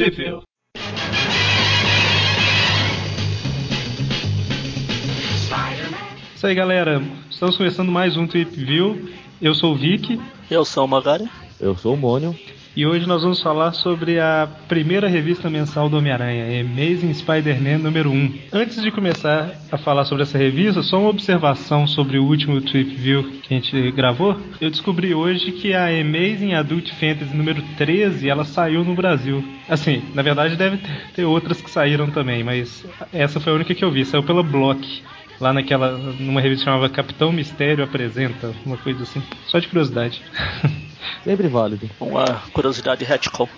Sheffield. Isso aí, galera. Estamos começando mais um Trip View. Eu sou o Vic. Eu sou o Magari. Eu sou o Mônio. E hoje nós vamos falar sobre a primeira revista mensal do Homem-Aranha, Amazing Spider-Man número 1. Antes de começar a falar sobre essa revista, só uma observação sobre o último Trip View que a gente gravou. Eu descobri hoje que a Amazing Adult Fantasy número 13, ela saiu no Brasil. Assim, na verdade deve ter outras que saíram também, mas essa foi a única que eu vi, saiu pela Block lá naquela numa revista chamava Capitão Mistério apresenta, uma coisa assim. Só de curiosidade. Sempre válido. Uma curiosidade retcon.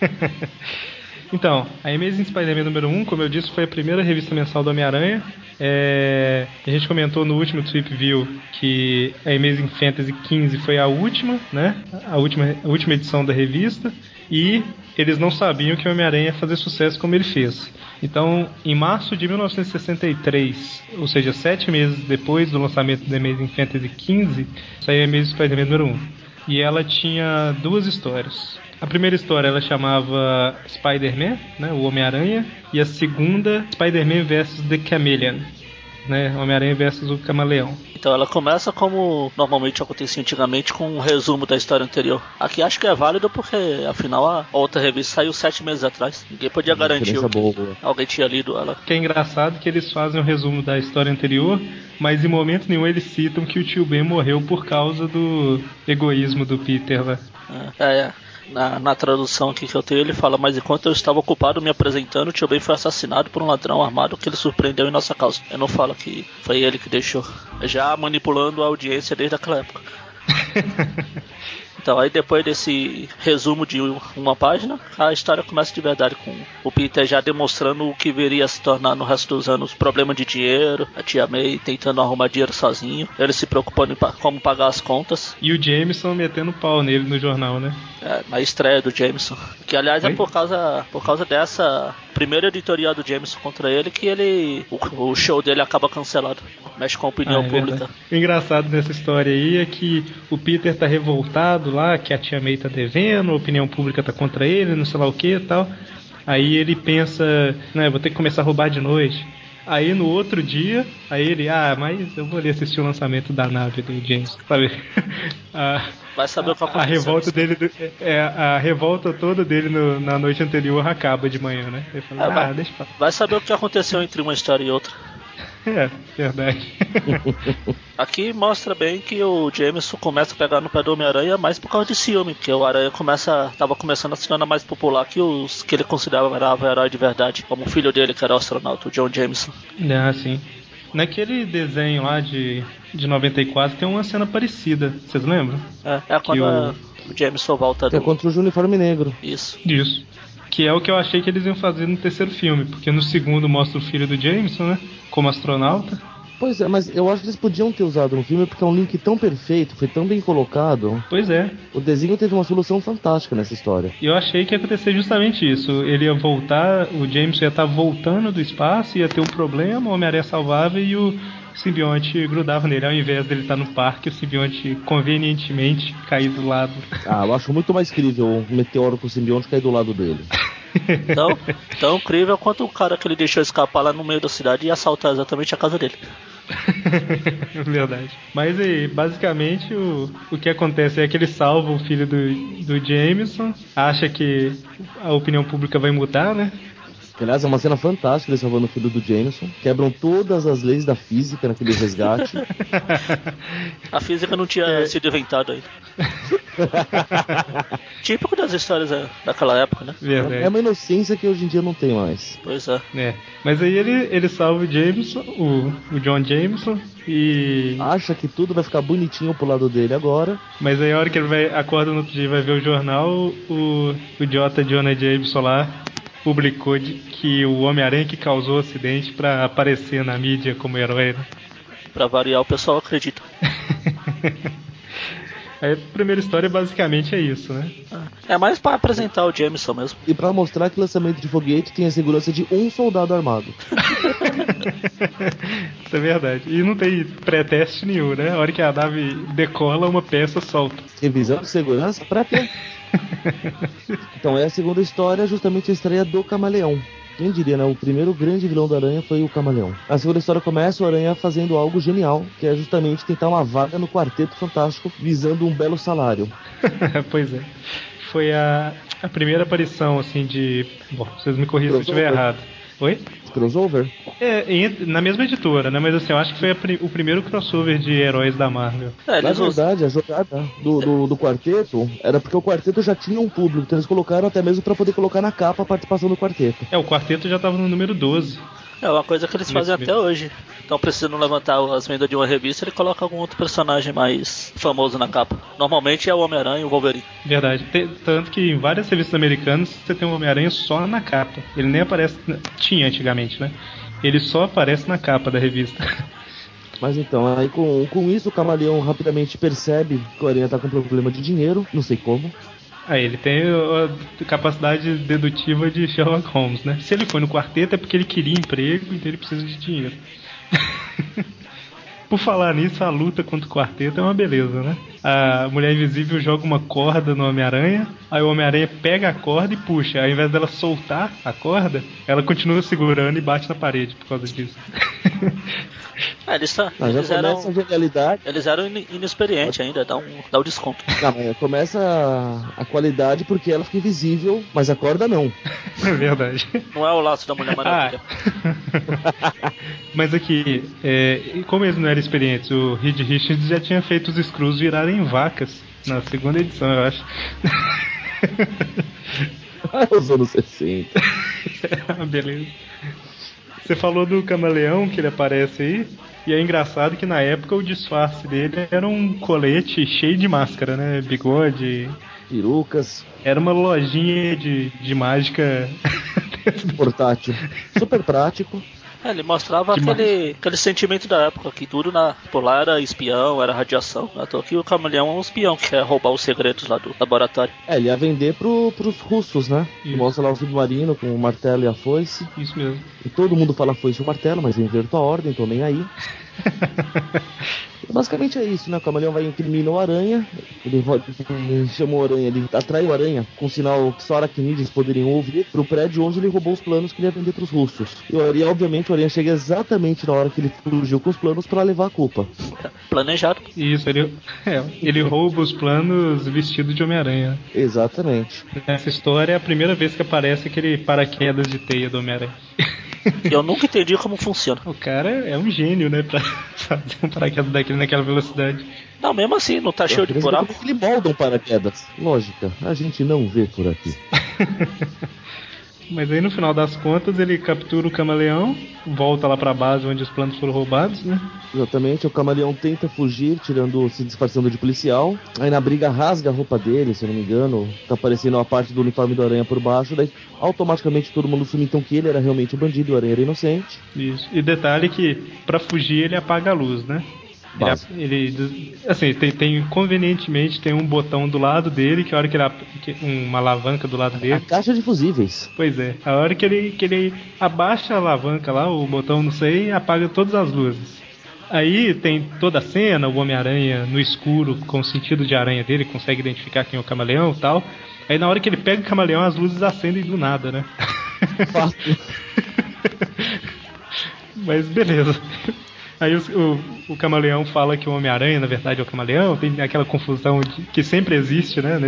então, a Amazing Spider-Man número 1, como eu disse, foi a primeira revista mensal do Homem-Aranha. É... A gente comentou no último Trip View que a Amazing Fantasy 15 foi a última, né? A última, a última edição da revista. E eles não sabiam que o Homem-Aranha ia fazer sucesso como ele fez. Então, em março de 1963, ou seja, sete meses depois do lançamento da Amazing Fantasy 15, saiu a Amazing Spider-Man número 1 e ela tinha duas histórias. A primeira história ela chamava Spider-Man, né, o Homem-Aranha, e a segunda Spider-Man vs The Chameleon, né, Homem-Aranha versus o Camaleão. Então ela começa como normalmente acontecia antigamente com um resumo da história anterior. Aqui acho que é válido porque afinal a outra revista saiu sete meses atrás. Ninguém podia garantir que boa. alguém tinha lido ela. Que é engraçado que eles fazem um resumo da história anterior, mas em momento nenhum eles citam que o tio Ben morreu por causa do egoísmo do Peter lá. É, é na, na, tradução aqui que eu tenho, ele fala: Mas enquanto eu estava ocupado me apresentando, o tio Ben foi assassinado por um ladrão armado que ele surpreendeu em nossa causa. Eu não falo que foi ele que deixou. Já manipulando a audiência desde aquela época. Então, aí depois desse resumo de uma página, a história começa de verdade com o Peter já demonstrando o que viria a se tornar no resto dos anos problema de dinheiro, a tia May tentando arrumar dinheiro sozinho, ele se preocupando em como pagar as contas. E o Jameson metendo pau nele no jornal, né? É, na estreia do Jameson. Que aliás é Oi? é por causa, por causa dessa primeira editorial do Jameson contra ele que ele. O, o show dele acaba cancelado. Mexe com a opinião ah, é pública. Verdade. O engraçado nessa história aí é que o Peter tá revoltado lá, que a tia May tá devendo, a opinião pública tá contra ele, não sei lá o que e tal. Aí ele pensa, né, vou ter que começar a roubar de noite. Aí no outro dia, aí ele, ah, mas eu vou ali assistir o lançamento da nave do James, sabe? a, Vai saber o que aconteceu. A revolta dele, é, a revolta toda dele no, na noite anterior acaba de manhã, né? Ele fala, é, ah, vai, deixa pra... vai saber o que aconteceu entre uma história e outra. É, verdade. Aqui mostra bem que o Jameson começa a pegar no pé do Homem-Aranha mais por causa de ciúme, porque o Aranha começa, tava começando a se tornar mais popular que os que ele considerava herói de verdade, como o filho dele que era o astronauta, o John Jameson. É, sim. Naquele desenho lá de, de 94 tem uma cena parecida, vocês lembram? É, é quando o... o Jameson volta do... É contra o uniforme negro. Isso. Isso. Que é o que eu achei que eles iam fazer no terceiro filme, porque no segundo mostra o filho do Jameson, né? Como astronauta. Pois é, mas eu acho que eles podiam ter usado no filme porque é um link tão perfeito, foi tão bem colocado. Pois é. O desenho teve uma solução fantástica nessa história. Eu achei que ia acontecer justamente isso. Ele ia voltar, o James ia estar voltando do espaço, ia ter um problema, o Homem-Aranha salvava e o simbionte grudava nele. Ao invés dele estar no parque, o simbionte convenientemente cair do lado. Ah, eu acho muito mais crível um meteoro com o simbionte cair do lado dele. Tão, tão incrível quanto o cara que ele deixou escapar lá no meio da cidade e assaltar exatamente a casa dele. Verdade. Mas aí, basicamente o, o que acontece é que ele salva o filho do, do Jameson, acha que a opinião pública vai mudar, né? Que, aliás, é uma cena fantástica ele salvando o filho do Jameson. Quebram todas as leis da física naquele resgate. A física não tinha é. sido inventada ainda. Típico das histórias é, daquela época, né? Verdade. É uma inocência que hoje em dia não tem mais. Pois é. é. Mas aí ele, ele salva o Jameson, o, o John Jameson, e. Acha que tudo vai ficar bonitinho pro lado dele agora. Mas aí a hora que ele vai, acorda no outro dia e vai ver o jornal, o, o idiota Jonah Jameson lá publicou de que o Homem-Aranha que causou o acidente para aparecer na mídia como herói. Né? Pra variar, o pessoal acredita. Aí a primeira história basicamente é isso, né? É mais pra apresentar o Jameson mesmo. E pra mostrar que lançamento de foguete tem a segurança de um soldado armado. Isso é verdade. E não tem pré-teste nenhum, né? A hora que a nave decola, uma peça solta. Revisão de segurança pra quê? então é a segunda história, justamente a estreia do Camaleão. Quem diria, né? O primeiro grande vilão da Aranha foi o Camaleão. A segunda história começa o Aranha fazendo algo genial, que é justamente tentar uma vaga no Quarteto Fantástico, visando um belo salário. pois é. Foi a, a primeira aparição, assim, de. Bom, vocês me corrijam se eu estiver errado. Oi? Crossover? É, na mesma editora, né? Mas assim, eu acho que foi pri o primeiro crossover de heróis da Marvel. É, Na verdade, a jogada do, do, do, quarteto era porque o quarteto já tinha um público, então eles colocaram até mesmo para poder colocar na capa a participação do quarteto. É, o quarteto já tava no número 12. É uma coisa que eles fazem até hoje. Então, precisando levantar as vendas de uma revista, ele coloca algum outro personagem mais famoso na capa. Normalmente é o Homem-Aranha e o Wolverine. Verdade. Tanto que em várias revistas americanas você tem o Homem-Aranha só na capa. Ele nem aparece. Tinha antigamente, né? Ele só aparece na capa da revista. Mas então, aí com, com isso o camaleão rapidamente percebe que o Aranha tá com problema de dinheiro, não sei como. Ah, ele tem a capacidade dedutiva de Sherlock Holmes, né? Se ele foi no quarteto é porque ele queria emprego, então ele precisa de dinheiro. Por falar nisso, a luta contra o quarteto é uma beleza, né? A Mulher Invisível joga uma corda no Homem-Aranha, aí o Homem-Aranha pega a corda e puxa. Ao invés dela soltar a corda, ela continua segurando e bate na parede por causa disso. Ah, eles, tá, eles, eram, eles eram inexperientes ainda, dá um, dá um desconto. Não, começa a, a, qualidade porque ela fica invisível, mas a corda não. É verdade. Não é o laço da Mulher Maravilha. Ah. mas aqui, é, como eles não eram experientes, o Reed Richards já tinha feito os Screws virarem vacas na segunda edição, eu acho. Os anos 60. Beleza. Você falou do camaleão que ele aparece aí. E é engraçado que na época o disfarce dele era um colete cheio de máscara, né? Bigode. Perucas. Era uma lojinha de, de mágica. Portátil. Super prático. É, ele mostrava aquele, aquele sentimento da época, que tudo na polar era espião, era radiação. Tô aqui o camaleão é um espião que quer roubar os segredos lá do laboratório. É, ele ia vender pro, pros russos, né? Isso. Mostra lá o submarino com o martelo e a foice. Isso mesmo. E todo mundo fala foice e o martelo, mas eu inverto a ordem, tô nem aí. Basicamente é isso, né? O camaleão vai incriminar o aranha, ele, ele chama o aranha, ele atrai o aranha com um sinal que só aracnídeos poderiam ouvir pro prédio onde ele roubou os planos que ele ia vender pros russos. E, e obviamente o aranha chega exatamente na hora que ele fugiu com os planos para levar a culpa. Planejado. Isso, ele, é, ele rouba os planos vestido de Homem-Aranha. Exatamente. Nessa história é a primeira vez que aparece aquele paraquedas de teia do Homem-Aranha. Eu nunca entendi como funciona. O cara é um gênio, né? Pra fazer um paraquedas daquele naquela velocidade. Não, mesmo assim, não tá cheio de buraco. Ele molda um paraquedas. Lógica, a gente não vê por aqui. Mas aí no final das contas ele captura o camaleão, volta lá pra base onde os planos foram roubados, né? Exatamente, o camaleão tenta fugir, tirando, se disfarçando de policial. Aí na briga rasga a roupa dele, se eu não me engano. Tá aparecendo uma parte do uniforme do aranha por baixo, daí automaticamente todo mundo assume então que ele era realmente o bandido, o aranha era inocente. Isso. E detalhe que para fugir ele apaga a luz, né? Ele, assim, tem, tem, convenientemente tem um botão do lado dele que a hora que ele que, uma alavanca do lado dele. A caixa de fusíveis. Pois é. A hora que ele que ele abaixa a alavanca lá, o botão não sei, apaga todas as luzes. Aí tem toda a cena, o Homem-Aranha no escuro, com o sentido de aranha dele, consegue identificar quem é o camaleão e tal. Aí na hora que ele pega o camaleão, as luzes acendem do nada, né? Mas beleza. Aí o, o, o, camaleão fala que o Homem-Aranha, na verdade, é o camaleão. Tem aquela confusão de, que sempre existe, né?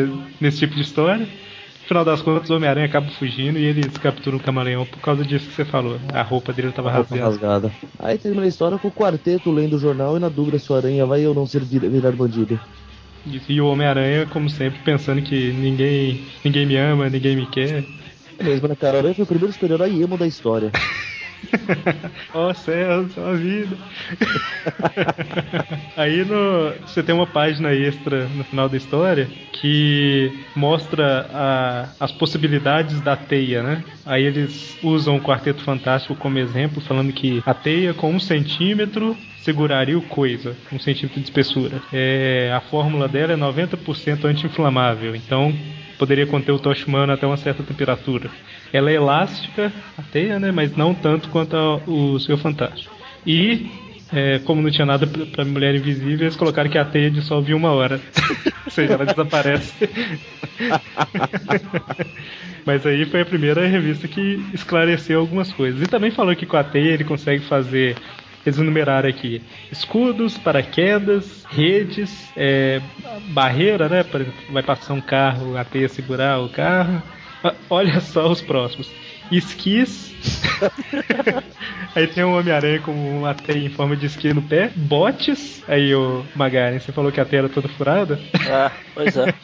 Nesse tipo de história. No final das contas, o Homem-Aranha acaba fugindo e eles capturam o camaleão por causa disso que você falou. A roupa dele estava rasgada. rasgada. Aí termina a história com o quarteto lendo o jornal e na dúvida se o Aranha vai ou não ser virar bandido. E o Homem-Aranha, como sempre, pensando que ninguém, ninguém me ama, ninguém me quer. É mesmo, né, cara? O Aranha foi o primeiro super-herói emo da história. Ó oh, céus, ó vida. Aí no, você tem uma página extra no final da história que mostra a, as possibilidades da teia, né? Aí eles usam o Quarteto Fantástico como exemplo, falando que a teia com um centímetro seguraria o coisa, um centímetro de espessura. É, a fórmula dela é 90% anti-inflamável, então poderia conter o tocha humano até uma certa temperatura. Ela é elástica, a teia, né, mas não tanto quanto a, o seu fantástico. E é, como não tinha nada para mulher invisível, eles colocaram que a teia dissolve uma hora. Ou seja, ela desaparece. Mas aí foi a primeira revista que esclareceu algumas coisas. E também falou que com a teia ele consegue fazer eles enumeraram aqui escudos, paraquedas, redes, é, barreira, né? Por exemplo, vai passar um carro, a teia segurar o carro. Olha só os próximos. Esquis. aí tem um Homem-Aranha com uma teia em forma de esqui no pé. Botes. Aí, o Magaren, você falou que a teia era toda furada? Ah, pois é.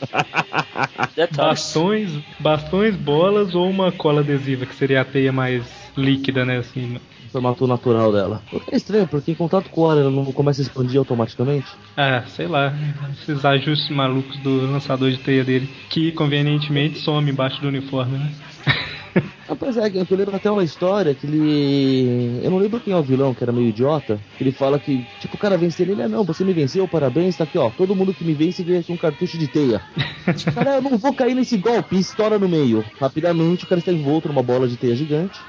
bastões, bastões, bolas ou uma cola adesiva, que seria a teia mais líquida, né? Assim, formato natural dela. É estranho, porque em contato com o ar ela não começa a expandir automaticamente? Ah, sei lá. Esses ajustes malucos do lançador de teia dele, que convenientemente some embaixo do uniforme, né? Ah, pois é, eu lembro até uma história que ele. Eu não lembro quem é o vilão, que era meio idiota. Que ele fala que, tipo, o cara vence ele, ele é não, você me venceu, parabéns, tá aqui, ó. Todo mundo que me vence ganha um cartucho de teia. cara, eu não vou cair nesse golpe, estoura no meio. Rapidamente o cara está envolto numa bola de teia gigante.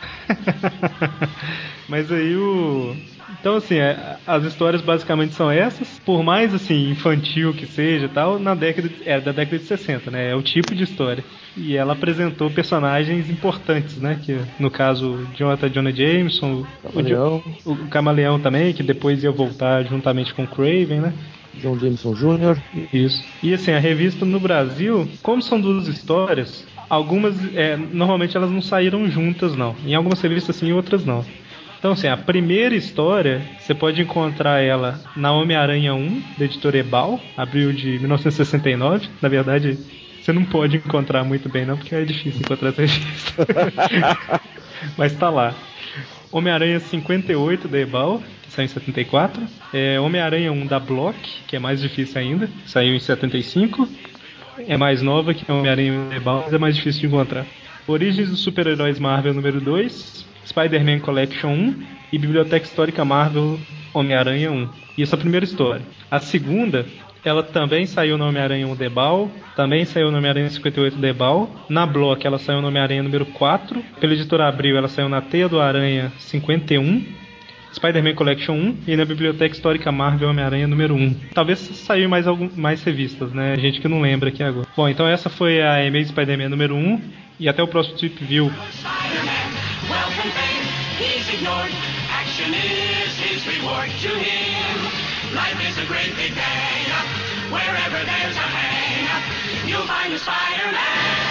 Mas aí o. Então, assim, é, as histórias basicamente são essas. Por mais, assim, infantil que seja tal, na década de, é da década de 60, né? É o tipo de história. E ela apresentou personagens importantes, né? Que, no caso, Jonathan Jonah Jameson, Camaleão. O, o Camaleão também, que depois ia voltar juntamente com o Craven, né? John Jameson Jr. Isso. E assim, a revista no Brasil, como são duas histórias, algumas, é, normalmente elas não saíram juntas, não. Em algumas revistas sim, em outras não. Então, assim, a primeira história, você pode encontrar ela na Homem-Aranha 1, da editora Ebal, abril de 1969. Na verdade, você não pode encontrar muito bem, não, porque é difícil encontrar essa. Mas tá lá. Homem-Aranha 58 da Ebal, que saiu em 74. É, Homem-Aranha 1 da Block, que é mais difícil ainda, saiu em 75. É mais nova que Homem-Aranha da Ebal, mas é mais difícil de encontrar. Origens dos Super-Heróis Marvel número 2, Spider-Man Collection 1 e Biblioteca Histórica Marvel Homem-Aranha 1. Isso é a primeira história. A segunda, ela também saiu no Homem-Aranha 1 Debal, também saiu no Homem-Aranha 58 Debal. Na Block, ela saiu no Homem-Aranha número 4. Pela editora Abril, ela saiu na Teia do Aranha 51. Spider-Man Collection 1 e na Biblioteca Histórica Marvel Homem-Aranha número 1. Talvez saiu mais algum, mais revistas, né? Gente que não lembra aqui agora. Bom, então essa foi a Amazing Spider-Man número 1 e até o próximo Trip View. Ignored. Action is his reward to him. Life is a great big day. Wherever there's a hang, you'll find a Spider-Man.